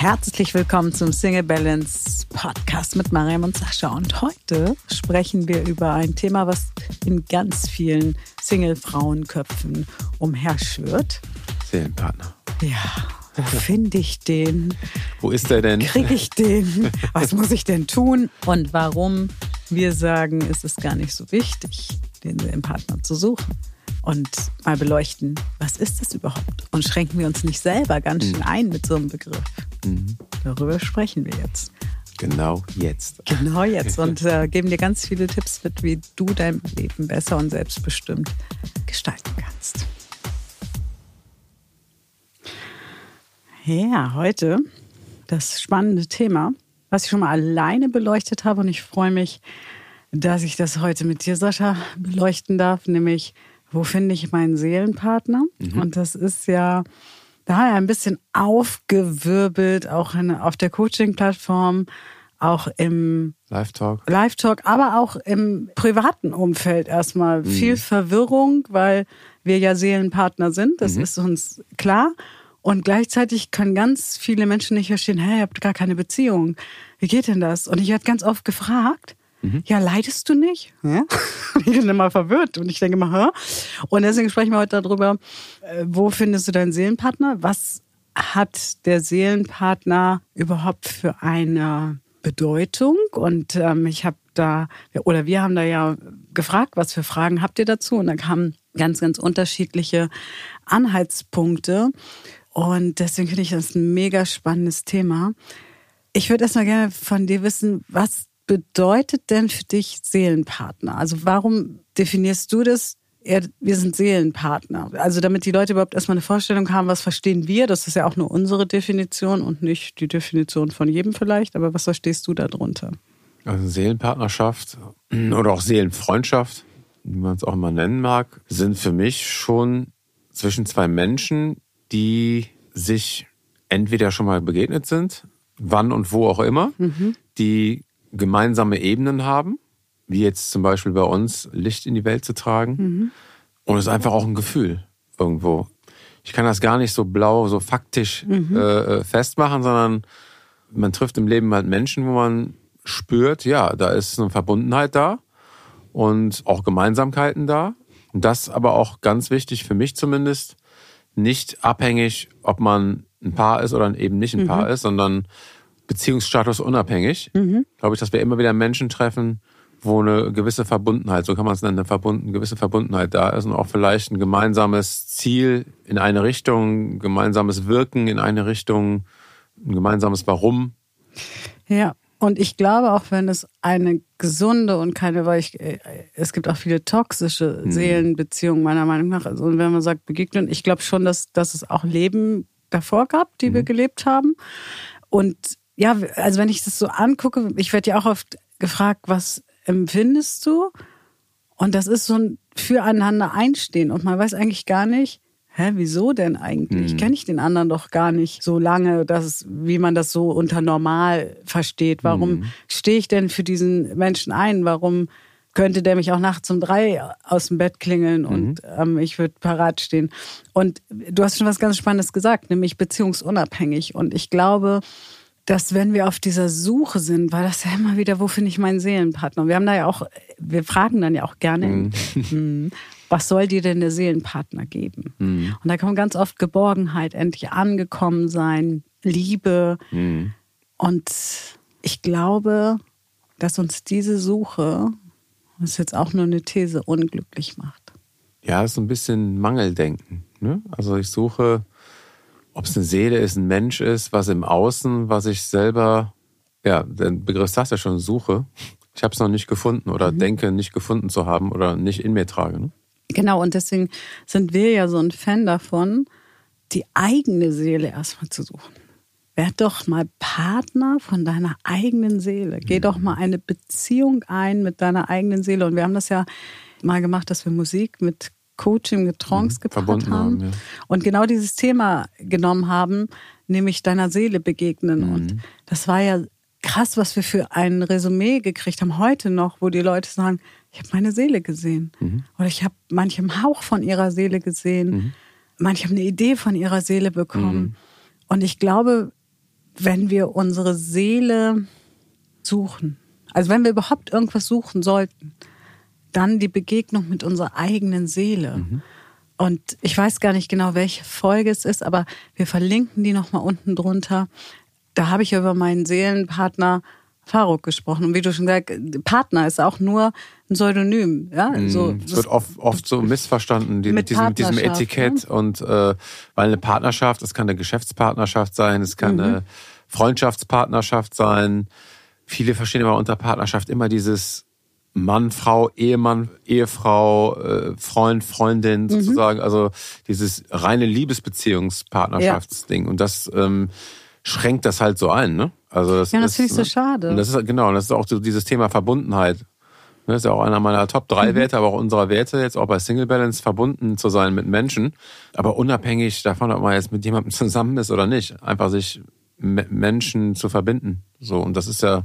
Herzlich willkommen zum Single Balance Podcast mit Mariam und Sascha. Und heute sprechen wir über ein Thema, was in ganz vielen Single-Frauenköpfen umherschwirrt. Seelenpartner. Ja, wo finde ich den? Wo ist er denn? Kriege ich den? Was muss ich denn tun? Und warum wir sagen, es ist gar nicht so wichtig, den Seelenpartner zu suchen und mal beleuchten, was ist das überhaupt? Und schränken wir uns nicht selber ganz schön ein mit so einem Begriff. Mhm. Darüber sprechen wir jetzt. Genau jetzt. Genau jetzt. Und äh, geben dir ganz viele Tipps mit, wie du dein Leben besser und selbstbestimmt gestalten kannst. Ja, heute das spannende Thema, was ich schon mal alleine beleuchtet habe. Und ich freue mich, dass ich das heute mit dir, Sascha, beleuchten darf, nämlich wo finde ich meinen Seelenpartner? Mhm. Und das ist ja daher ein bisschen aufgewirbelt, auch in, auf der Coaching-Plattform, auch im Live-Talk. Live-Talk, aber auch im privaten Umfeld erstmal mhm. viel Verwirrung, weil wir ja Seelenpartner sind, das mhm. ist uns klar. Und gleichzeitig können ganz viele Menschen nicht verstehen, hey, ihr habt gar keine Beziehung. Wie geht denn das? Und ich werde ganz oft gefragt, Mhm. Ja, leidest du nicht? Ja? Ich bin immer verwirrt und ich denke mal, Hä? und deswegen sprechen wir heute darüber, äh, wo findest du deinen Seelenpartner? Was hat der Seelenpartner überhaupt für eine Bedeutung? Und ähm, ich habe da, oder wir haben da ja gefragt, was für Fragen habt ihr dazu? Und da kamen ganz, ganz unterschiedliche Anhaltspunkte. Und deswegen finde ich das ein mega spannendes Thema. Ich würde erstmal gerne von dir wissen, was bedeutet denn für dich Seelenpartner? Also warum definierst du das? wir sind Seelenpartner. Also damit die Leute überhaupt erstmal eine Vorstellung haben, was verstehen wir? Das ist ja auch nur unsere Definition und nicht die Definition von jedem vielleicht. Aber was verstehst du darunter? Also Seelenpartnerschaft oder auch Seelenfreundschaft, wie man es auch immer nennen mag, sind für mich schon zwischen zwei Menschen, die sich entweder schon mal begegnet sind, wann und wo auch immer, mhm. die gemeinsame Ebenen haben, wie jetzt zum Beispiel bei uns Licht in die Welt zu tragen. Mhm. Und es ist einfach auch ein Gefühl irgendwo. Ich kann das gar nicht so blau, so faktisch mhm. äh, äh festmachen, sondern man trifft im Leben halt Menschen, wo man spürt, ja, da ist eine Verbundenheit da und auch Gemeinsamkeiten da. Und das aber auch ganz wichtig für mich zumindest, nicht abhängig, ob man ein Paar ist oder eben nicht ein mhm. Paar ist, sondern Beziehungsstatus unabhängig, mhm. glaube ich, dass wir immer wieder Menschen treffen, wo eine gewisse Verbundenheit, so kann man es nennen, eine, verbunden, gewisse Verbundenheit da ist und auch vielleicht ein gemeinsames Ziel in eine Richtung, gemeinsames Wirken in eine Richtung, ein gemeinsames Warum. Ja, und ich glaube auch, wenn es eine gesunde und keine, weil ich, äh, es gibt auch viele toxische mhm. Seelenbeziehungen meiner Meinung nach. Also wenn man sagt begegnen, ich glaube schon, dass, dass es auch Leben davor gab, die mhm. wir gelebt haben. Und ja, also wenn ich das so angucke, ich werde ja auch oft gefragt, was empfindest du? Und das ist so ein Füreinander einstehen. Und man weiß eigentlich gar nicht, hä, wieso denn eigentlich? Mhm. Kenne ich den anderen doch gar nicht so lange, dass, wie man das so unter normal versteht. Warum mhm. stehe ich denn für diesen Menschen ein? Warum könnte der mich auch nachts um drei aus dem Bett klingeln und mhm. ähm, ich würde parat stehen? Und du hast schon was ganz Spannendes gesagt, nämlich beziehungsunabhängig. Und ich glaube, dass wenn wir auf dieser Suche sind, weil das ja immer wieder, wo finde ich meinen Seelenpartner? Wir haben da ja auch, wir fragen dann ja auch gerne, mhm. Hm, was soll dir denn der Seelenpartner geben? Mhm. Und da kommt ganz oft Geborgenheit, endlich angekommen sein, Liebe. Mhm. Und ich glaube, dass uns diese Suche, das ist jetzt auch nur eine These, unglücklich macht. Ja, ist ein bisschen Mangeldenken. Ne? Also ich suche ob es eine Seele ist, ein Mensch ist, was im Außen, was ich selber, ja, den Begriff sagt ja schon, suche. Ich habe es noch nicht gefunden oder mhm. denke nicht gefunden zu haben oder nicht in mir trage. Ne? Genau, und deswegen sind wir ja so ein Fan davon, die eigene Seele erstmal zu suchen. Werd doch mal Partner von deiner eigenen Seele. Geh mhm. doch mal eine Beziehung ein mit deiner eigenen Seele. Und wir haben das ja mal gemacht, dass wir Musik mit Coaching mit Trance mhm, gepaart haben, haben ja. und genau dieses Thema genommen haben, nämlich deiner Seele begegnen. Mhm. Und das war ja krass, was wir für ein Resümee gekriegt haben heute noch, wo die Leute sagen, ich habe meine Seele gesehen mhm. oder ich habe manchem Hauch von ihrer Seele gesehen, mhm. manche haben eine Idee von ihrer Seele bekommen. Mhm. Und ich glaube, wenn wir unsere Seele suchen, also wenn wir überhaupt irgendwas suchen sollten, dann die Begegnung mit unserer eigenen Seele. Mhm. Und ich weiß gar nicht genau, welche Folge es ist, aber wir verlinken die nochmal unten drunter. Da habe ich über meinen Seelenpartner Faruk gesprochen. Und wie du schon gesagt Partner ist auch nur ein Pseudonym. Ja? Mhm. So, es wird oft, oft so missverstanden, die, mit, diesem, mit diesem Etikett. Ne? Und äh, weil eine Partnerschaft, es kann eine Geschäftspartnerschaft sein, es kann mhm. eine Freundschaftspartnerschaft sein. Viele verstehen aber unter Partnerschaft immer dieses Mann, Frau, Ehemann, Ehefrau, äh, Freund, Freundin mhm. sozusagen. Mhm. Also dieses reine Liebesbeziehungspartnerschaftsding. Ja. Und das ähm, schränkt das halt so ein, ne? Also das ja, das finde ich so schade. Und das ist genau, das ist auch so dieses Thema Verbundenheit. Das ist ja auch einer meiner Top 3 mhm. Werte, aber auch unserer Werte, jetzt auch bei Single Balance verbunden zu sein mit Menschen. Aber unabhängig davon, ob man jetzt mit jemandem zusammen ist oder nicht, einfach sich mit Menschen zu verbinden. So, und das ist ja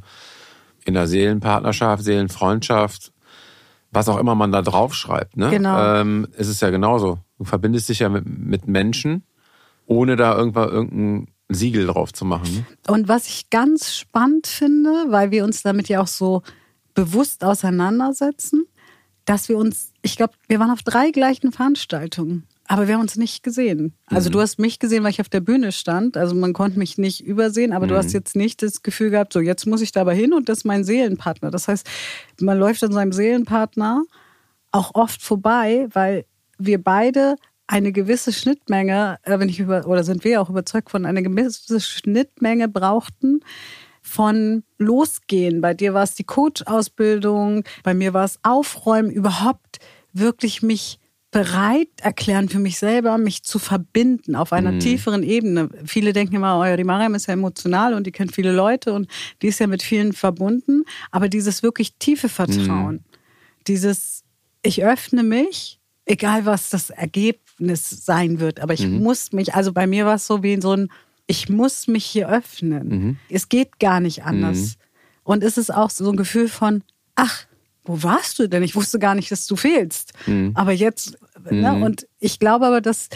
in der Seelenpartnerschaft, Seelenfreundschaft, was auch immer man da draufschreibt, ne? Genau. Ähm, ist es ja genauso. Du verbindest dich ja mit, mit Menschen, ohne da irgendwann irgendein Siegel drauf zu machen. Ne? Und was ich ganz spannend finde, weil wir uns damit ja auch so bewusst auseinandersetzen, dass wir uns, ich glaube, wir waren auf drei gleichen Veranstaltungen, aber wir haben uns nicht gesehen. Also mhm. du hast mich gesehen, weil ich auf der Bühne stand, also man konnte mich nicht übersehen, aber mhm. du hast jetzt nicht das Gefühl gehabt, so jetzt muss ich da aber hin und das ist mein Seelenpartner. Das heißt, man läuft an seinem Seelenpartner auch oft vorbei, weil wir beide eine gewisse Schnittmenge, äh, wenn ich über, oder sind wir auch überzeugt von einer gewisse Schnittmenge brauchten von Losgehen. Bei dir war es die Coach-Ausbildung, bei mir war es Aufräumen, überhaupt wirklich mich bereit erklären für mich selber, mich zu verbinden auf einer mhm. tieferen Ebene. Viele denken immer, oh, die Mariam ist ja emotional und die kennt viele Leute und die ist ja mit vielen verbunden. Aber dieses wirklich tiefe Vertrauen, mhm. dieses, ich öffne mich, egal was das Ergebnis sein wird. Aber ich mhm. muss mich, also bei mir war es so wie so ein, ich muss mich hier öffnen. Mhm. Es geht gar nicht anders. Mhm. Und es ist auch so ein Gefühl von, ach, wo warst du denn? Ich wusste gar nicht, dass du fehlst. Mhm. Aber jetzt, ne? Mhm. und ich glaube aber, dass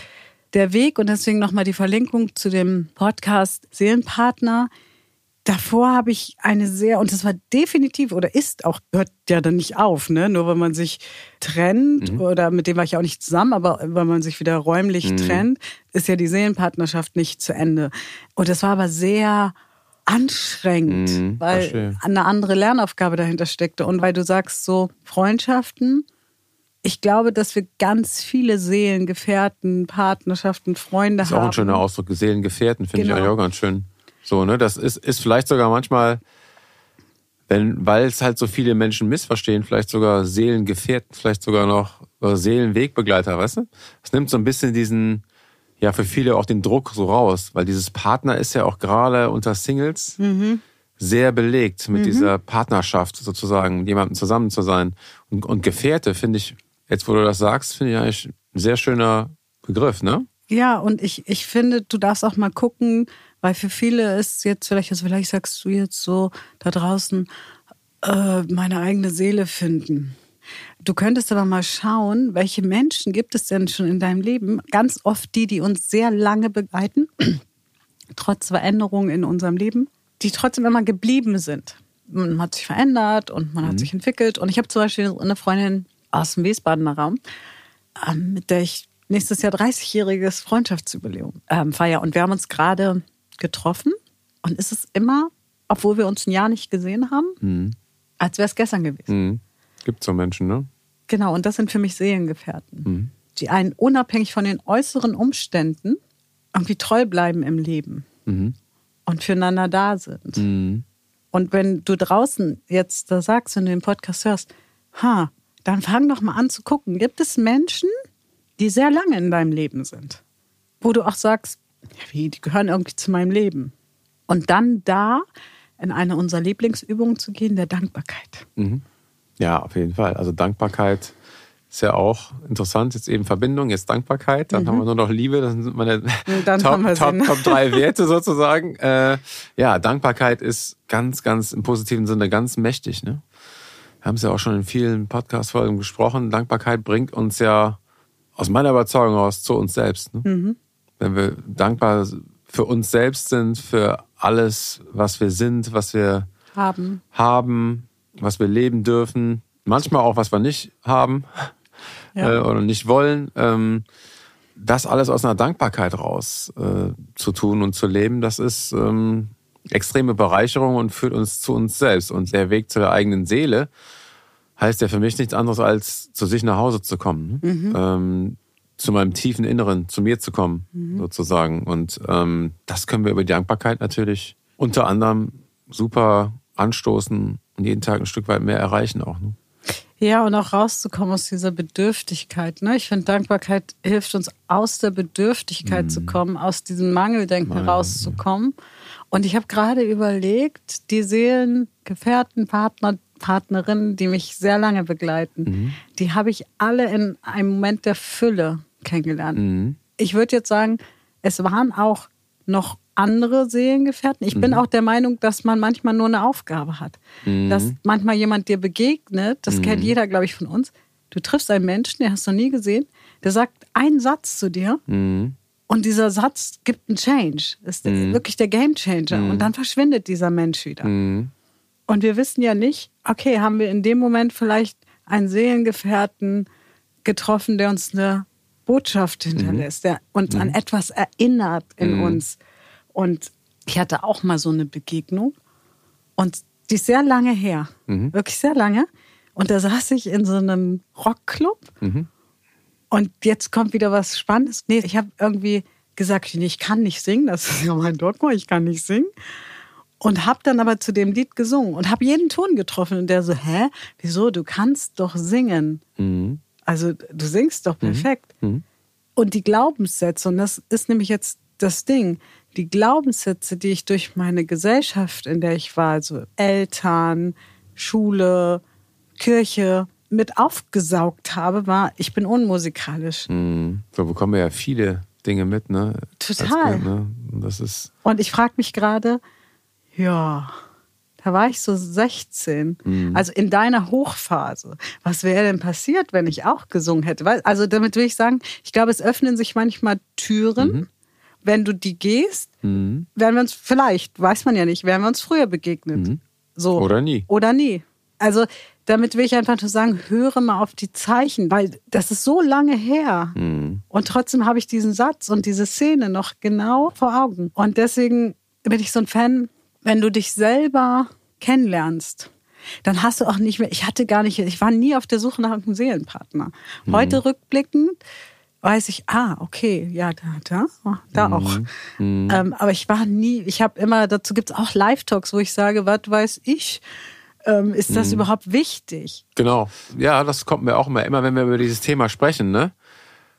der Weg und deswegen nochmal die Verlinkung zu dem Podcast Seelenpartner, davor habe ich eine sehr, und das war definitiv oder ist auch, hört ja dann nicht auf, ne? Nur wenn man sich trennt mhm. oder mit dem war ich auch nicht zusammen, aber wenn man sich wieder räumlich mhm. trennt, ist ja die Seelenpartnerschaft nicht zu Ende. Und das war aber sehr anstrengend, mhm, weil verstehe. eine andere Lernaufgabe dahinter steckte. Und weil du sagst, so Freundschaften, ich glaube, dass wir ganz viele Seelengefährten, Partnerschaften, Freunde haben. Das ist auch ein schöner Ausdruck, Seelengefährten, finde genau. ich auch ganz schön. So, ne, das ist, ist vielleicht sogar manchmal, wenn, weil es halt so viele Menschen missverstehen, vielleicht sogar Seelengefährten, vielleicht sogar noch Seelenwegbegleiter, weißt du? Das nimmt so ein bisschen diesen, ja, für viele auch den Druck so raus, weil dieses Partner ist ja auch gerade unter Singles mhm. sehr belegt mit mhm. dieser Partnerschaft sozusagen, mit jemandem zusammen zu sein. Und, und Gefährte finde ich, jetzt wo du das sagst, finde ich eigentlich ein sehr schöner Begriff, ne? Ja, und ich, ich finde, du darfst auch mal gucken, weil für viele ist jetzt vielleicht, also vielleicht sagst du jetzt so da draußen, äh, meine eigene Seele finden. Du könntest aber mal schauen, welche Menschen gibt es denn schon in deinem Leben? Ganz oft die, die uns sehr lange begleiten, trotz Veränderungen in unserem Leben, die trotzdem immer geblieben sind. Man hat sich verändert und man mhm. hat sich entwickelt. Und ich habe zum Beispiel eine Freundin aus dem Wiesbadener Raum, ähm, mit der ich nächstes Jahr 30-jähriges Freundschaftsjubiläum ähm, feier. Und wir haben uns gerade getroffen und ist es immer, obwohl wir uns ein Jahr nicht gesehen haben, mhm. als wäre es gestern gewesen. Mhm. Gibt so Menschen, ne? Genau, und das sind für mich Seelengefährten, mhm. die einen unabhängig von den äußeren Umständen irgendwie treu bleiben im Leben mhm. und füreinander da sind. Mhm. Und wenn du draußen jetzt da sagst, wenn du den Podcast hörst, ha, dann fang doch mal an zu gucken. Gibt es Menschen, die sehr lange in deinem Leben sind, wo du auch sagst, wie, die gehören irgendwie zu meinem Leben. Und dann da in eine unserer Lieblingsübungen zu gehen, der Dankbarkeit. Mhm. Ja, auf jeden Fall. Also Dankbarkeit ist ja auch interessant. Jetzt eben Verbindung, jetzt Dankbarkeit. Dann mhm. haben wir nur noch Liebe. Das sind meine Top, Top, Top drei Werte sozusagen. Äh, ja, Dankbarkeit ist ganz, ganz im positiven Sinne ganz mächtig. Ne? Wir haben es ja auch schon in vielen Podcast-Folgen besprochen. Dankbarkeit bringt uns ja aus meiner Überzeugung aus zu uns selbst. Ne? Mhm wenn wir dankbar für uns selbst sind, für alles, was wir sind, was wir Haben. haben, was wir leben dürfen, manchmal auch, was wir nicht haben Ja. äh, oder nicht wollen. Ähm, das alles aus einer Dankbarkeit raus äh, zu tun und zu leben, das ist ähm, extreme Bereicherung und führt uns zu uns selbst. Und der Weg zu der eigenen Seele heißt ja für mich nichts anderes als zu sich nach Hause zu kommen. Mhm. Ähm, zu meinem tiefen Inneren, zu mir zu kommen, Mhm. sozusagen. Und ähm, das können wir über die Dankbarkeit natürlich unter anderem super anstoßen und jeden Tag ein Stück weit mehr erreichen auch. Ne? Ja, und auch rauszukommen aus dieser Bedürftigkeit. Ne? Ich finde, Dankbarkeit hilft uns, aus der Bedürftigkeit zu kommen, aus diesem Mangeldenken Mangel, rauszukommen. Und ich habe gerade überlegt, die Seelengefährten, Partner, Partnerinnen, die mich sehr lange begleiten, die habe ich alle in einem Moment der Fülle kennengelernt. Ich würde jetzt sagen, es waren auch noch andere Seelengefährten. Ich bin auch der Meinung, dass man manchmal nur eine Aufgabe hat. Dass manchmal jemand dir begegnet, das kennt jeder, glaube ich, von uns. Du triffst einen Menschen, den hast du noch nie gesehen, der sagt einen Satz zu dir und dieser Satz gibt einen Change. Ist wirklich der Game Changer. Und dann verschwindet dieser Mensch wieder. Und wir wissen ja nicht, okay, haben wir in dem Moment vielleicht einen Seelengefährten getroffen, der uns eine Botschaft hinterlässt, der uns an etwas erinnert in uns. Und ich hatte auch mal so eine Begegnung und die ist sehr lange her, wirklich sehr lange. Und da saß ich in so einem Rockclub und jetzt kommt wieder was Spannendes. Nee, ich habe irgendwie gesagt, nee, ich kann nicht singen, das ist ja mein Dogma, ich kann nicht singen. Und habe dann aber zu dem Lied gesungen und habe jeden Ton getroffen. Und der so, hä, wieso, du kannst doch singen. Also du singst doch perfekt. Und die Glaubenssätze, und das ist nämlich jetzt das Ding, die Glaubenssätze, die ich durch meine Gesellschaft, in der ich war, also Eltern, Schule, Kirche, mit aufgesaugt habe, war, ich bin unmusikalisch. Mhm. So bekommen wir ja viele Dinge mit, ne? Total. Kind, ne? Und das ist Und ich frage mich gerade, ja, da war ich so 16, also in deiner Hochphase. Was wäre denn passiert, wenn ich auch gesungen hätte? Also damit will ich sagen, ich glaube, es öffnen sich manchmal Türen. Wenn du die gehst, werden wir uns vielleicht, weiß man ja nicht, werden wir uns früher begegnet. So. Oder nie. Oder nie. Also damit will ich einfach nur sagen, höre mal auf die Zeichen, weil das ist so lange her. Und trotzdem habe ich diesen Satz und diese Szene noch genau vor Augen. Und deswegen bin ich so ein Fan, wenn du dich selber kennenlernst, dann hast du auch nicht mehr, ich hatte gar nicht, ich war nie auf der Suche nach einem Seelenpartner. Heute rückblickend weiß ich, ah, okay, ja, da, da, da auch. Ähm, aber ich war nie, ich habe immer, dazu gibt's auch Live-Talks, wo ich sage, was weiß ich, ähm, ist das überhaupt wichtig? Genau. Ja, das kommt mir auch immer, immer wenn wir über dieses Thema sprechen, ne?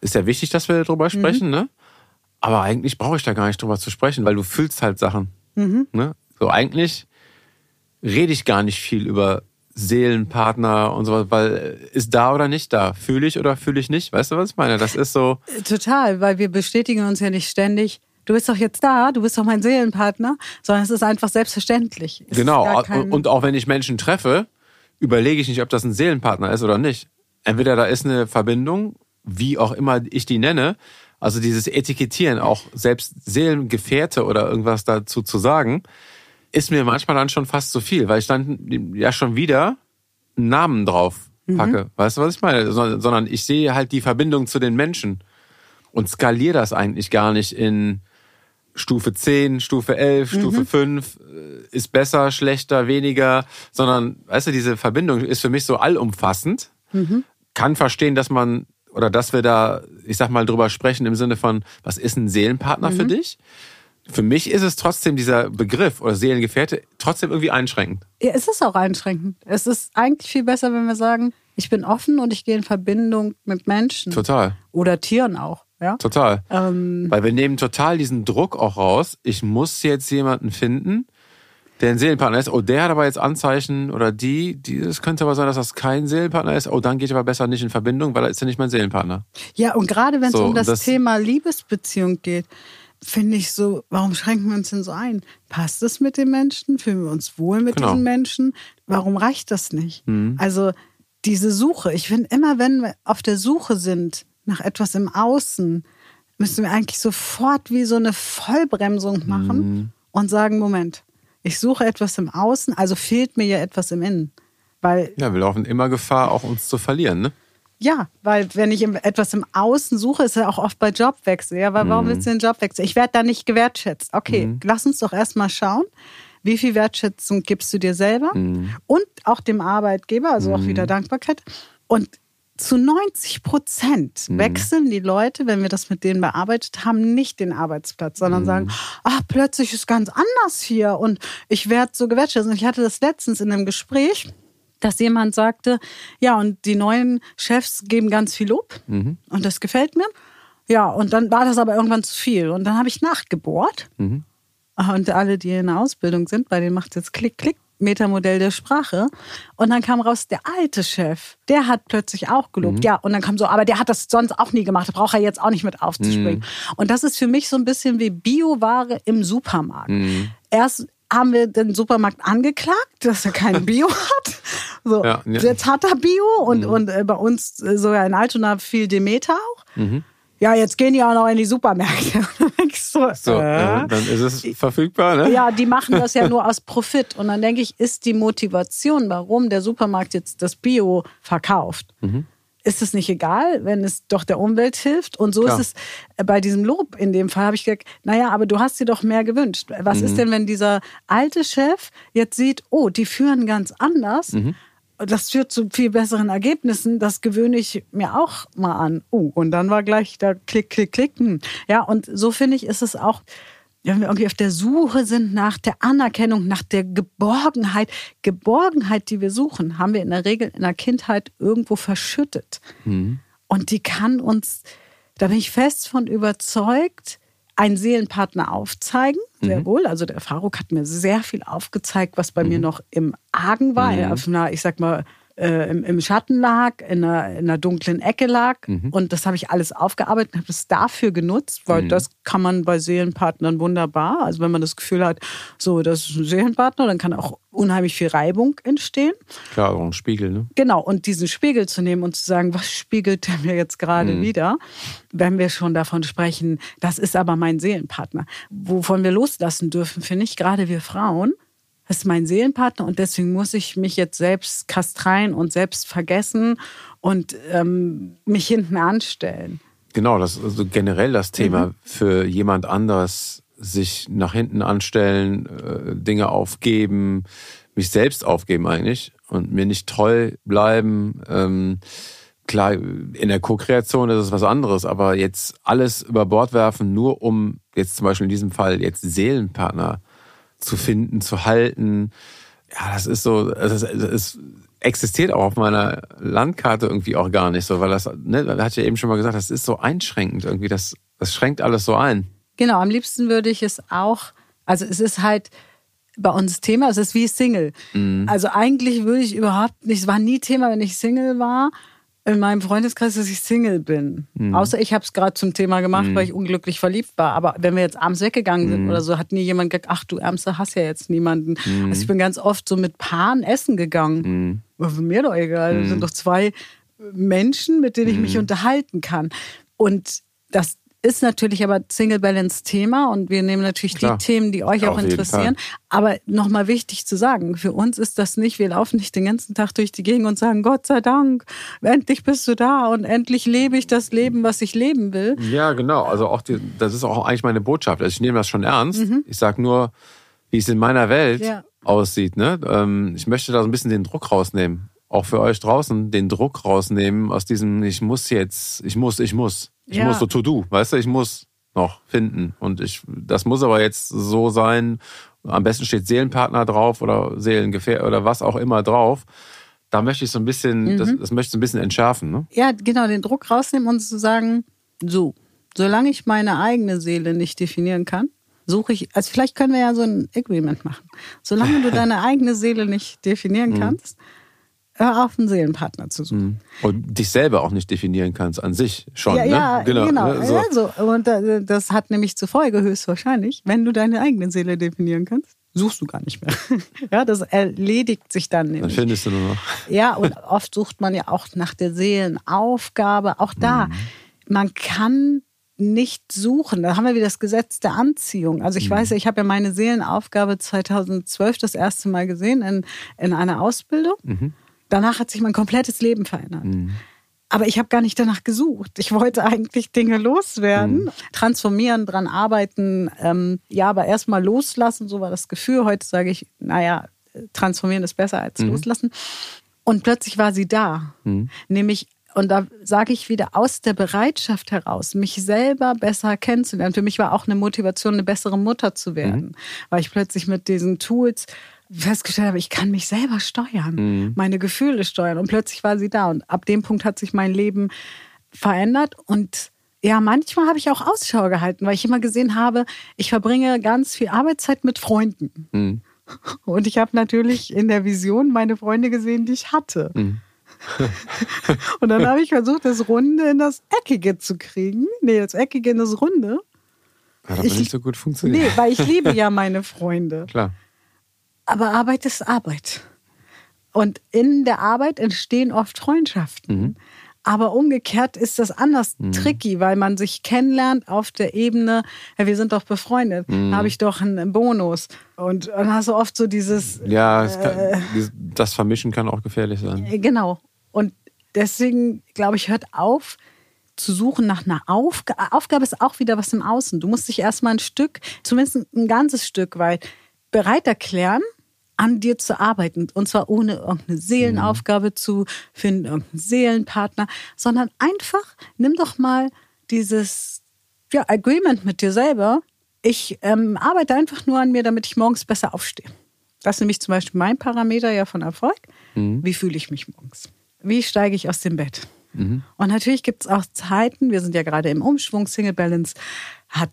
Ist ja wichtig, dass wir darüber sprechen, ne? Aber eigentlich brauche ich da gar nicht drüber zu sprechen, weil du fühlst halt Sachen. Ne? So eigentlich rede ich gar nicht viel über Seelenpartner und sowas, weil äh, ist da oder nicht da? Fühle ich oder fühle ich nicht? Weißt du, was ich meine? Das ist so, Total, weil wir bestätigen uns ja nicht ständig. Du bist doch jetzt da, du bist doch mein Seelenpartner, sondern es ist einfach selbstverständlich. Es genau. kein- Und auch wenn ich Menschen treffe, überlege ich nicht, ob das ein Seelenpartner ist oder nicht. Entweder da ist eine Verbindung, wie auch immer ich die nenne, also dieses Etikettieren, auch selbst Seelengefährte oder irgendwas dazu zu sagen, ist mir manchmal dann schon fast zu viel, weil ich dann ja schon wieder einen Namen drauf packe. Weißt du, was ich meine? So- Sondern ich sehe halt die Verbindung zu den Menschen und skaliere das eigentlich gar nicht in Stufe 10, Stufe 11, Stufe 5, äh, ist besser, schlechter, weniger, sondern, weißt du, diese Verbindung ist für mich so allumfassend. Kann verstehen, dass man oder dass wir da, ich sag mal, drüber sprechen im Sinne von, was ist ein Seelenpartner für dich? Für mich ist es trotzdem dieser Begriff oder Seelengefährte trotzdem irgendwie einschränkend. Ja, es ist auch einschränkend. Es ist eigentlich viel besser, wenn wir sagen, ich bin offen und ich gehe in Verbindung mit Menschen. Total. Oder Tieren auch. Ja? Total. Ähm, Weil wir nehmen total diesen Druck auch raus. Ich muss jetzt jemanden finden, der ein Seelenpartner ist. Oh, der hat aber jetzt Anzeichen oder die, die es könnte aber sein, dass das kein Seelenpartner ist. Oh, dann gehe ich aber besser nicht in Verbindung, weil er ist ja nicht mein Seelenpartner. ja, und gerade wenn es So, um das, das- Thema Liebesbeziehung geht, finde ich so, warum schränken wir uns denn so ein? Passt es mit den Menschen? Fühlen wir uns wohl mit Genau. Mhm. diesen Menschen? Warum reicht das nicht? Also diese Suche, ich finde immer, wenn wir auf der Suche sind nach etwas im Außen, müssen wir eigentlich sofort wie so eine Vollbremsung machen und sagen, Moment, ich suche etwas im Außen, also fehlt mir ja etwas im Innen. Weil, Ja, wir laufen immer Gefahr, auch uns zu verlieren, ne? Ja, weil wenn ich etwas im Außen suche, ist ja auch oft bei Jobwechsel. Ja, weil warum willst du den Job wechseln? Ich werde da nicht gewertschätzt. Okay, lass uns doch erstmal schauen, wie viel Wertschätzung gibst du dir selber und auch dem Arbeitgeber, also auch wieder Dankbarkeit. Und zu 90 Prozent wechseln die Leute, wenn wir das mit denen bearbeitet haben, nicht den Arbeitsplatz, sondern sagen, ach, plötzlich ist ganz anders hier und ich werde so gewertschätzt. Und ich hatte das letztens in einem Gespräch, dass jemand sagte, ja, und die neuen Chefs geben ganz viel Lob und das gefällt mir. Ja, und dann war das aber irgendwann zu viel. Und dann habe ich nachgebohrt. Und alle, die in der Ausbildung sind, bei denen macht jetzt Klick, Klick, Metamodell der Sprache. Und dann kam raus, der alte Chef, der hat plötzlich auch gelobt. Ja, und dann kam so, aber der hat das sonst auch nie gemacht, da braucht er jetzt auch nicht mit aufzuspringen. Und das ist für mich so ein bisschen wie Bioware im Supermarkt. Erst haben wir den Supermarkt angeklagt, dass er kein Bio hat. So, Ja, ja. jetzt hat er Bio und, und äh, bei uns äh, sogar in Altona viel Demeter auch. Ja, jetzt gehen die auch noch in die Supermärkte. So, So, äh, äh, dann ist es verfügbar, ne? ja, die machen das ja nur aus Profit. Und dann denke ich, ist die Motivation, warum der Supermarkt jetzt das Bio verkauft, ist es nicht egal, wenn es doch der Umwelt hilft? Und so Klar. ist es bei diesem Lob in dem Fall, habe ich gesagt, naja, aber du hast dir doch mehr gewünscht. Was ist denn, wenn dieser alte Chef jetzt sieht, oh, die führen ganz anders? Das führt zu viel besseren Ergebnissen. Das gewöhne ich mir auch mal an. Oh, und dann war gleich da Klick, Klick, Klick. Hm. Ja, und so finde ich, ist es auch, wenn wir irgendwie auf der Suche sind nach der Anerkennung, nach der Geborgenheit. Geborgenheit, die wir suchen, haben wir in der Regel in der Kindheit irgendwo verschüttet. Und die kann uns, da bin ich fest von überzeugt, einen Seelenpartner aufzeigen. Sehr wohl. Also der Faruk hat mir sehr viel aufgezeigt, was bei mir noch im Argen war. Er Auf einer, ich sag mal, äh, im, im Schatten lag, in einer, in einer dunklen Ecke lag. Und das habe ich alles aufgearbeitet und habe es dafür genutzt, weil das kann man bei Seelenpartnern wunderbar. Also wenn man das Gefühl hat, so, das ist ein Seelenpartner, dann kann auch unheimlich viel Reibung entstehen. Klar, auch ein Spiegel, ne? Genau, und diesen Spiegel zu nehmen und zu sagen, was spiegelt der mir jetzt gerade wieder, wenn wir schon davon sprechen, das ist aber mein Seelenpartner. Wovon wir loslassen dürfen, finde ich, gerade wir Frauen, das ist mein Seelenpartner und deswegen muss ich mich jetzt selbst kastreien und selbst vergessen und ähm, mich hinten anstellen. Genau, das ist also generell das Thema für jemand anders sich nach hinten anstellen, äh, Dinge aufgeben, mich selbst aufgeben eigentlich und mir nicht treu bleiben. Ähm, klar, in der Co-Kreation ist es was anderes, aber jetzt alles über Bord werfen, nur um jetzt zum Beispiel in diesem Fall jetzt Seelenpartner zu finden, zu halten. Ja, das ist so, es, ist, es existiert auch auf meiner Landkarte irgendwie auch gar nicht so, weil das, ne, da hat ja eben schon mal gesagt, das ist so einschränkend irgendwie, das, das schränkt alles so ein. Genau, am liebsten würde ich es auch, also es ist halt bei uns Thema, es ist wie Single. Also eigentlich würde ich überhaupt nicht, es war nie Thema, wenn ich Single war, in meinem Freundeskreis, dass ich Single bin. Außer ich habe es gerade zum Thema gemacht, weil ich unglücklich verliebt war. Aber wenn wir jetzt abends weggegangen sind oder so, hat nie jemand gesagt, ach du Ärmste, hast ja jetzt niemanden. Also ich bin ganz oft so mit Paaren essen gegangen. Für mir doch egal. Das sind doch zwei Menschen, mit denen ich mich unterhalten kann. Und das ist natürlich aber Single Balance Thema und wir nehmen natürlich Klar. die Themen, die euch Auf auch interessieren. Aber nochmal wichtig zu sagen, für uns ist das nicht, wir laufen nicht den ganzen Tag durch die Gegend und sagen, Gott sei Dank, endlich bist du da und endlich lebe ich das Leben, was ich leben will. Ja, genau. Also auch die, das ist auch eigentlich meine Botschaft. Also ich nehme das schon ernst. Ich sage nur, wie es in meiner Welt Ja. aussieht. Ne? Ähm, ich möchte da so ein bisschen den Druck rausnehmen. Auch für euch draußen den Druck rausnehmen aus diesem, ich muss jetzt, ich muss, ich muss. Ich Ja. muss so to-do, weißt du, ich muss noch finden. Und ich, das muss aber jetzt so sein. Am besten steht Seelenpartner drauf oder Seelengefähr oder was auch immer drauf. Da möchte ich so ein bisschen, das, das möchte ich so ein bisschen entschärfen. Ne? Ja, genau, den Druck rausnehmen und zu sagen, so, solange ich meine eigene Seele nicht definieren kann, suche ich, also vielleicht können wir ja so ein Agreement machen. Solange du deine eigene Seele nicht definieren Mhm. kannst, hör auf, einen Seelenpartner zu suchen. Und dich selber auch nicht definieren kannst an sich schon. Ja, ne? ja, genau. ne? So. Also, und äh, das hat nämlich zur Folge höchstwahrscheinlich, wenn du deine eigene Seele definieren kannst, suchst du gar nicht mehr. ja, das erledigt sich dann Dann nämlich. findest du nur noch. Ja, und oft sucht man ja auch nach der Seelenaufgabe. Auch da, Mhm. man kann nicht suchen. Da haben wir wieder das Gesetz der Anziehung. Also ich mhm. weiß, ich habe ja meine Seelenaufgabe 2012 das erste Mal gesehen in, in einer Ausbildung. Mhm. Danach hat sich mein komplettes Leben verändert. Mhm. Aber ich habe gar nicht danach gesucht. Ich wollte eigentlich Dinge loswerden, mhm. transformieren, dran arbeiten. Ähm, ja, aber erstmal loslassen, so war das Gefühl. Heute sage ich, naja, transformieren ist besser als mhm. loslassen. Und plötzlich war sie da. Mhm. Nämlich und da sage ich wieder aus der Bereitschaft heraus, mich selber besser kennenzulernen. Für mich war auch eine Motivation, eine bessere Mutter zu werden, mhm. weil ich plötzlich mit diesen Tools festgestellt habe, ich kann mich selber steuern, mhm. meine Gefühle steuern. Und plötzlich war sie da. Und ab dem Punkt hat sich mein Leben verändert. Und ja, manchmal habe ich auch Ausschau gehalten, weil ich immer gesehen habe, ich verbringe ganz viel Arbeitszeit mit Freunden. Mhm. Und ich habe natürlich in der Vision meine Freunde gesehen, die ich hatte. Mhm und dann habe ich versucht, das Runde in das Eckige zu kriegen. Nee, das Eckige in das Runde. Hat aber ich, nicht so gut funktioniert. Nee, weil ich liebe ja meine Freunde. Klar. Aber Arbeit ist Arbeit. Und in der Arbeit entstehen oft Freundschaften. Mhm. Aber umgekehrt ist das anders mhm. tricky, weil man sich kennenlernt auf der Ebene, ja, wir sind doch befreundet, mhm. habe ich doch einen Bonus. Und dann hast du oft so dieses. Ja, äh, kann, das Vermischen kann auch gefährlich sein. Genau. Und deswegen, glaube ich, hört auf zu suchen nach einer Aufgabe. Aufgabe ist auch wieder was im Außen. Du musst dich erstmal ein Stück, zumindest ein ganzes Stück weit, bereit erklären, an dir zu arbeiten. Und zwar ohne irgendeine Seelenaufgabe mhm. zu finden, irgendeinen Seelenpartner, sondern einfach nimm doch mal dieses ja, Agreement mit dir selber. Ich ähm, arbeite einfach nur an mir, damit ich morgens besser aufstehe. Das ist nämlich zum Beispiel mein Parameter ja von Erfolg. Mhm. Wie fühle ich mich morgens? wie steige ich aus dem Bett? Mhm. Und natürlich gibt es auch Zeiten, wir sind ja gerade im Umschwung, Single Balance hat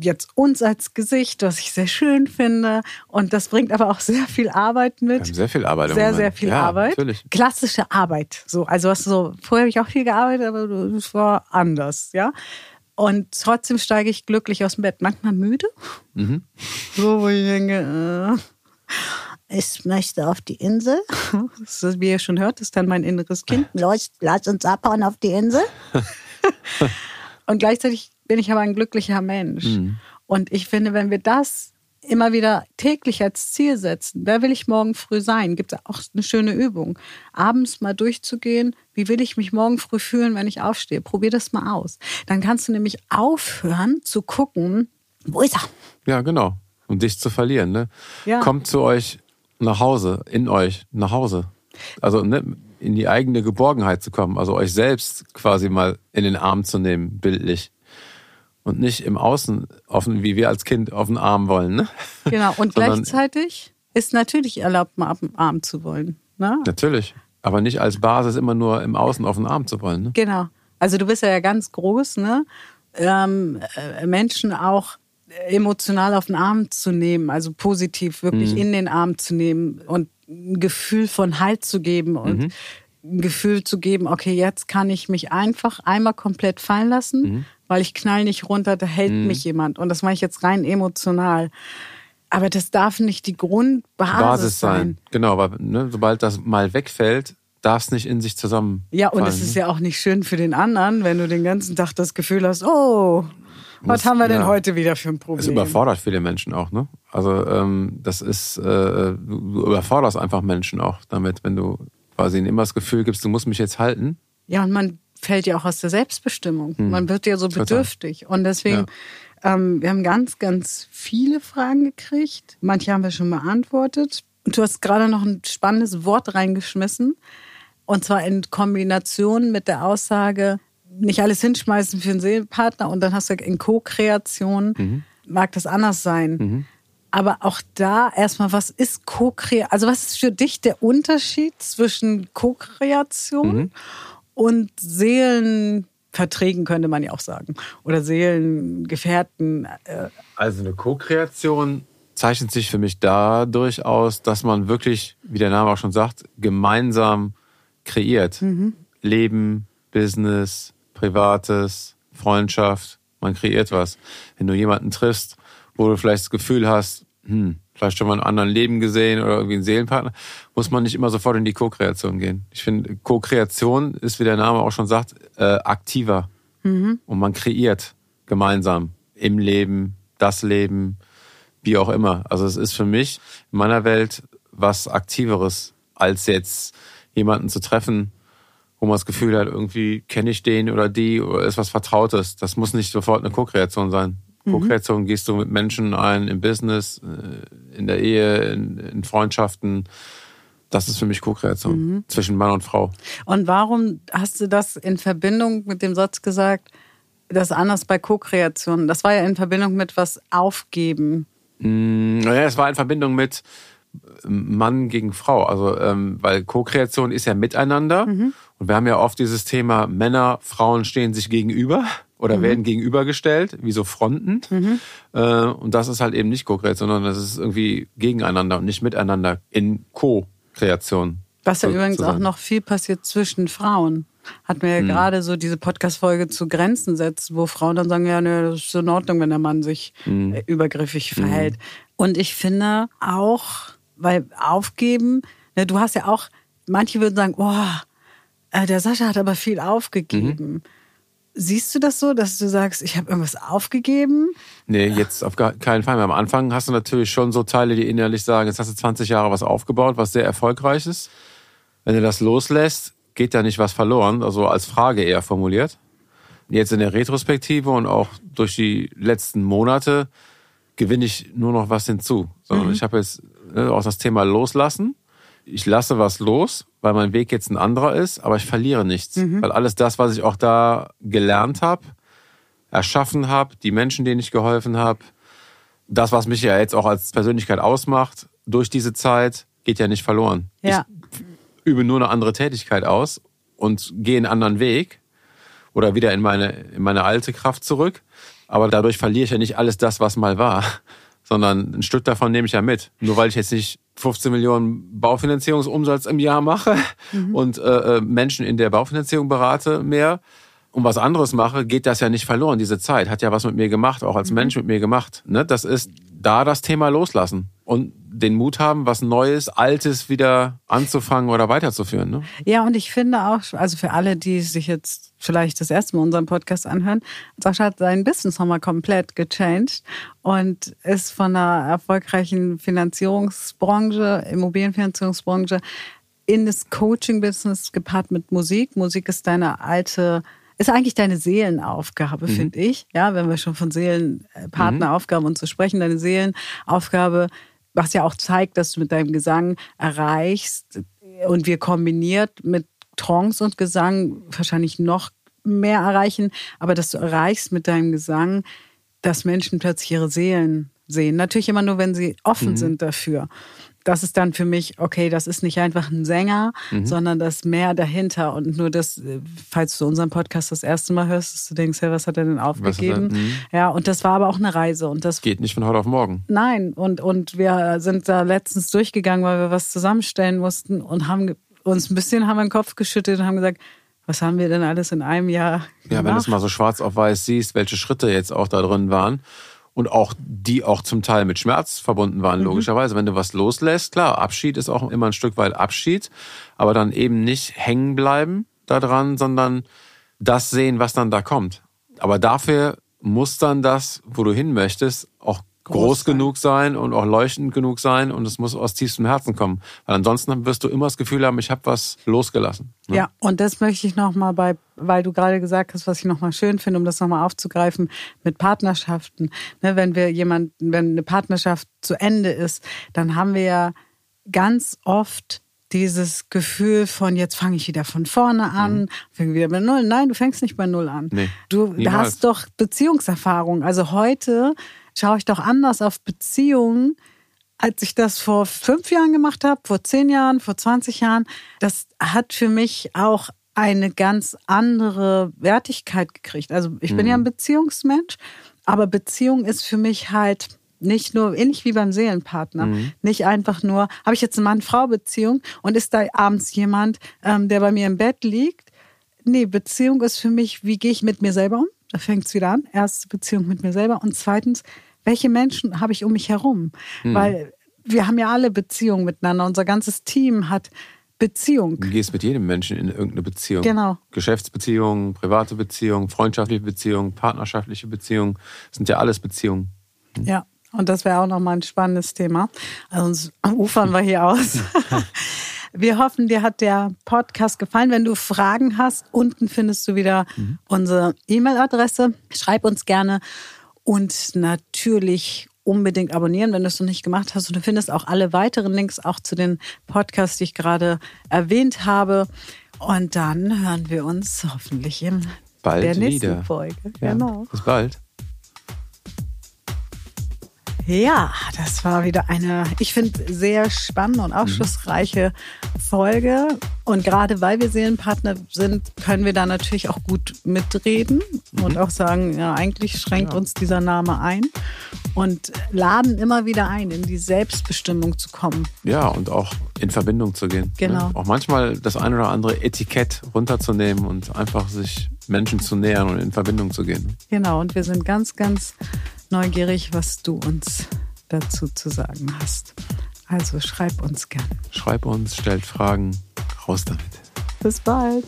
jetzt uns als Gesicht, was ich sehr schön finde. Und das bringt aber auch sehr viel Arbeit mit. sehr viel Arbeit. Sehr, sehr viel ja, Arbeit. Natürlich. Klassische Arbeit. So, also was so, vorher habe ich auch viel gearbeitet, aber es war anders, ja. Und trotzdem steige ich glücklich aus dem Bett. Manchmal müde. Mhm. So, wo ich denke, äh, ich möchte auf die Insel. Das, wie ihr schon hört, ist dann mein inneres Kind. Los, lass uns abhauen auf die Insel. Und gleichzeitig bin ich aber ein glücklicher Mensch. Mhm. Und ich finde, wenn wir das immer wieder täglich als Ziel setzen, wer will ich morgen früh sein, gibt es auch eine schöne Übung. Abends mal durchzugehen, wie will ich mich morgen früh fühlen, wenn ich aufstehe. Probier das mal aus. Dann kannst du nämlich aufhören zu gucken, wo ist er? Ja, genau. Um dich zu verlieren. Ne? Ja. Kommt zu euch nach Hause, in euch, nach Hause. Also ne, in die eigene Geborgenheit zu kommen, also euch selbst quasi mal in den Arm zu nehmen, bildlich. Und nicht im Außen, offen, wie wir als Kind auf den Arm wollen. Ne? Genau, und gleichzeitig ist natürlich erlaubt, mal auf den Arm zu wollen. Ne? Natürlich, aber nicht als Basis immer nur im Außen auf den Arm zu wollen. Ne? Genau. Also du bist ja ganz groß, ne? Ähm, äh, Menschen auch emotional auf den Arm zu nehmen, also positiv wirklich mhm. in den Arm zu nehmen und ein Gefühl von Halt zu geben und mhm. ein Gefühl zu geben, okay, jetzt kann ich mich einfach einmal komplett fallen lassen, mhm. weil ich knall nicht runter, da hält mhm. mich jemand. Und das mache ich jetzt rein emotional. Aber das darf nicht die Grundbasis Basis sein. sein. Genau, weil ne, sobald das mal wegfällt, darf es nicht in sich zusammen. Ja, und es ist ja auch nicht schön für den anderen, wenn du den ganzen Tag das Gefühl hast, oh, was haben wir denn ja, heute wieder für ein Problem? Es überfordert viele Menschen auch, ne? Also ähm, das ist, äh, du überforderst einfach Menschen auch damit, wenn du quasi immer das Gefühl gibst, du musst mich jetzt halten. Ja, und man fällt ja auch aus der Selbstbestimmung. Hm. Man wird ja so bedürftig. Total. Und deswegen, ja. ähm, wir haben ganz, ganz viele Fragen gekriegt. Manche haben wir schon beantwortet. Und du hast gerade noch ein spannendes Wort reingeschmissen. Und zwar in Kombination mit der Aussage, nicht alles hinschmeißen für einen Seelenpartner und dann hast du in Co-Kreation, mhm. mag das anders sein. Mhm. Aber auch da erstmal, was ist Co-Kreation? Also was ist für dich der Unterschied zwischen Co-Kreation mhm. und Seelenverträgen, könnte man ja auch sagen. Oder Seelengefährten. Äh. Also eine Co-Kreation zeichnet sich für mich dadurch aus, dass man wirklich, wie der Name auch schon sagt, gemeinsam kreiert. Mhm. Leben, Business, Privates, Freundschaft, man kreiert was. Wenn du jemanden triffst, wo du vielleicht das Gefühl hast, hm, vielleicht schon mal einen anderen Leben gesehen oder irgendwie einen Seelenpartner, muss man nicht immer sofort in die Co-Kreation gehen. Ich finde, Co-Kreation ist, wie der Name auch schon sagt, äh, aktiver. Mhm. Und man kreiert. gemeinsam im Leben, das Leben, wie auch immer. Also es ist für mich in meiner Welt was Aktiveres, als jetzt jemanden zu treffen, wo man das Gefühl hat, irgendwie kenne ich den oder die oder ist was Vertrautes. Das muss nicht sofort eine Co-Kreation sein. Mhm. Co-Kreation gehst du mit Menschen ein, im Business, äh, in der Ehe, in, in Freundschaften. Das ist für mich Co-Kreation mhm. zwischen Mann und Frau. Und warum hast du das in Verbindung mit dem Satz gesagt, das ist anders bei Co-Kreation? Das war ja in Verbindung mit was aufgeben. Mm, naja, es war in Verbindung mit Mann gegen Frau. Also, ähm, weil Co-Kreation ist ja miteinander. Mhm. Und wir haben ja oft dieses Thema, Männer, Frauen stehen sich gegenüber oder mhm. werden gegenübergestellt, wie so Fronten. Mhm. Äh, und das ist halt eben nicht Co-Kreation, sondern das ist irgendwie gegeneinander und nicht miteinander in Co-Kreation. Was ja übrigens auch noch viel passiert zwischen Frauen. Hat mir ja mhm. gerade so diese Podcast-Folge zu Grenzen setzt, wo Frauen dann sagen, ja, ne, das ist in Ordnung, wenn der Mann sich mhm. übergriffig verhält. Mhm. Und ich finde auch, weil aufgeben, ne, du hast ja auch, manche würden sagen, oh, der Sascha hat aber viel aufgegeben. Mhm. Siehst du das so, dass du sagst, ich habe irgendwas aufgegeben? Nee, jetzt auf keinen Fall. Am Anfang hast du natürlich schon so Teile, die innerlich sagen, jetzt hast du 20 Jahre was aufgebaut, was sehr erfolgreich ist. Wenn du das loslässt, geht da nicht was verloren, also als Frage eher formuliert. Jetzt in der Retrospektive und auch durch die letzten Monate gewinne ich nur noch was hinzu. Sondern mhm. ich habe jetzt ne, auch das Thema loslassen. Ich lasse was los, weil mein Weg jetzt ein anderer ist, aber ich verliere nichts. Mhm. Weil alles das, was ich auch da gelernt habe, erschaffen habe, die Menschen, denen ich geholfen habe, das, was mich ja jetzt auch als Persönlichkeit ausmacht, durch diese Zeit, geht ja nicht verloren. Ja. Ich übe nur eine andere Tätigkeit aus und gehe einen anderen Weg oder wieder in meine, in meine alte Kraft zurück. Aber dadurch verliere ich ja nicht alles das, was mal war, sondern ein Stück davon nehme ich ja mit. Nur weil ich jetzt nicht 15 Millionen Baufinanzierungsumsatz im Jahr mache mhm. und äh, äh, Menschen in der Baufinanzierung berate mehr und was anderes mache, geht das ja nicht verloren. Diese Zeit hat ja was mit mir gemacht, auch als mhm. Mensch mit mir gemacht. Ne? Das ist da das Thema loslassen und den Mut haben, was Neues, Altes wieder anzufangen oder weiterzuführen. Ne? Ja, und ich finde auch, also für alle, die sich jetzt vielleicht das erste Mal unseren Podcast anhören, Sascha hat sein Business nochmal komplett gechanged und ist von einer erfolgreichen Finanzierungsbranche, Immobilienfinanzierungsbranche, in das Coaching-Business gepaart mit Musik. Musik ist deine alte ist eigentlich deine Seelenaufgabe, mhm. finde ich. Ja, wenn wir schon von Seelenpartneraufgaben mhm. und zu sprechen, deine Seelenaufgabe, was ja auch zeigt, dass du mit deinem Gesang erreichst und wir kombiniert mit Trance und Gesang wahrscheinlich noch mehr erreichen, aber dass du erreichst mit deinem Gesang, dass Menschen plötzlich ihre Seelen sehen. Natürlich immer nur, wenn sie offen mhm. sind dafür das ist dann für mich, okay, das ist nicht einfach ein Sänger, mhm. sondern das mehr dahinter. Und nur das, äh, falls du unseren Podcast das erste Mal hörst, dass du denkst, hey, was hat er denn aufgegeben? Mhm. Ja, und das war aber auch eine Reise. Und das geht nicht von heute auf morgen. Nein, und, und wir sind da letztens durchgegangen, weil wir was zusammenstellen mussten und haben uns ein bisschen haben wir den Kopf geschüttelt und haben gesagt, was haben wir denn alles in einem Jahr gemacht? Ja, wenn du es mal so schwarz auf weiß siehst, welche Schritte jetzt auch da drin waren und auch die auch zum Teil mit Schmerz verbunden waren, mhm. logischerweise. Wenn du was loslässt, klar, Abschied ist auch immer ein Stück weit Abschied, aber dann eben nicht hängen bleiben daran, sondern das sehen, was dann da kommt. Aber dafür muss dann das, wo du hin möchtest, auch groß, groß sein. genug sein und auch leuchtend genug sein und es muss aus tiefstem Herzen kommen. Weil ansonsten wirst du immer das Gefühl haben, ich habe was losgelassen. Ne? Ja, und das möchte ich nochmal bei, weil du gerade gesagt hast, was ich nochmal schön finde, um das nochmal aufzugreifen, mit Partnerschaften. Ne, wenn wir jemanden, wenn eine Partnerschaft zu Ende ist, dann haben wir ja ganz oft dieses Gefühl von jetzt fange ich wieder von vorne an, mhm. fange wieder bei Null. Nein, du fängst nicht bei Null an. Nee, du niemals. hast doch Beziehungserfahrung. Also heute schaue ich doch anders auf Beziehungen, als ich das vor fünf Jahren gemacht habe, vor zehn Jahren, vor 20 Jahren. Das hat für mich auch eine ganz andere Wertigkeit gekriegt. Also ich bin ja ein mhm. Beziehungsmensch, aber Beziehung ist für mich halt nicht nur, ähnlich wie beim Seelenpartner, mhm. nicht einfach nur, habe ich jetzt eine Mann-Frau-Beziehung und ist da abends jemand, ähm, der bei mir im Bett liegt? Nee, Beziehung ist für mich, wie gehe ich mit mir selber um? Da fängt es wieder an. Erste Beziehung mit mir selber und zweitens, welche Menschen habe ich um mich herum? Mhm. Weil wir haben ja alle Beziehungen miteinander. Unser ganzes Team hat Beziehung. Du gehst mit jedem Menschen in irgendeine Beziehung. Genau. Geschäftsbeziehung, private Beziehung, freundschaftliche Beziehung, partnerschaftliche Beziehung. Das sind ja alles Beziehungen. Ja, und das wäre auch nochmal ein spannendes Thema. Also ufern wir hier aus. Wir hoffen, dir hat der Podcast gefallen. Wenn du Fragen hast, unten findest du wieder mhm. unsere E-Mail-Adresse. Schreib uns gerne und natürlich unbedingt abonnieren, wenn du es noch nicht gemacht hast. Und du findest auch alle weiteren Links auch zu den Podcasts, die ich gerade erwähnt habe. Und dann hören wir uns hoffentlich in bald der nächsten wieder. Folge. Ja, genau. Bis bald. Ja, das war wieder eine, ich finde, sehr spannende und aufschlussreiche Folge. Und gerade weil wir Seelenpartner sind, können wir da natürlich auch gut mitreden mhm. und auch sagen, ja, eigentlich schränkt ja. uns dieser Name ein und laden immer wieder ein, in die Selbstbestimmung zu kommen. Ja, und auch in Verbindung zu gehen. Ne? Genau. Ne? Auch manchmal das ein oder andere Etikett runterzunehmen und einfach sich Menschen zu nähern und in Verbindung zu gehen. Genau, und wir sind ganz, ganz neugierig, was du uns dazu zu sagen hast. Also schreib uns gern. Schreib uns, stellt Fragen, raus damit. Bis bald.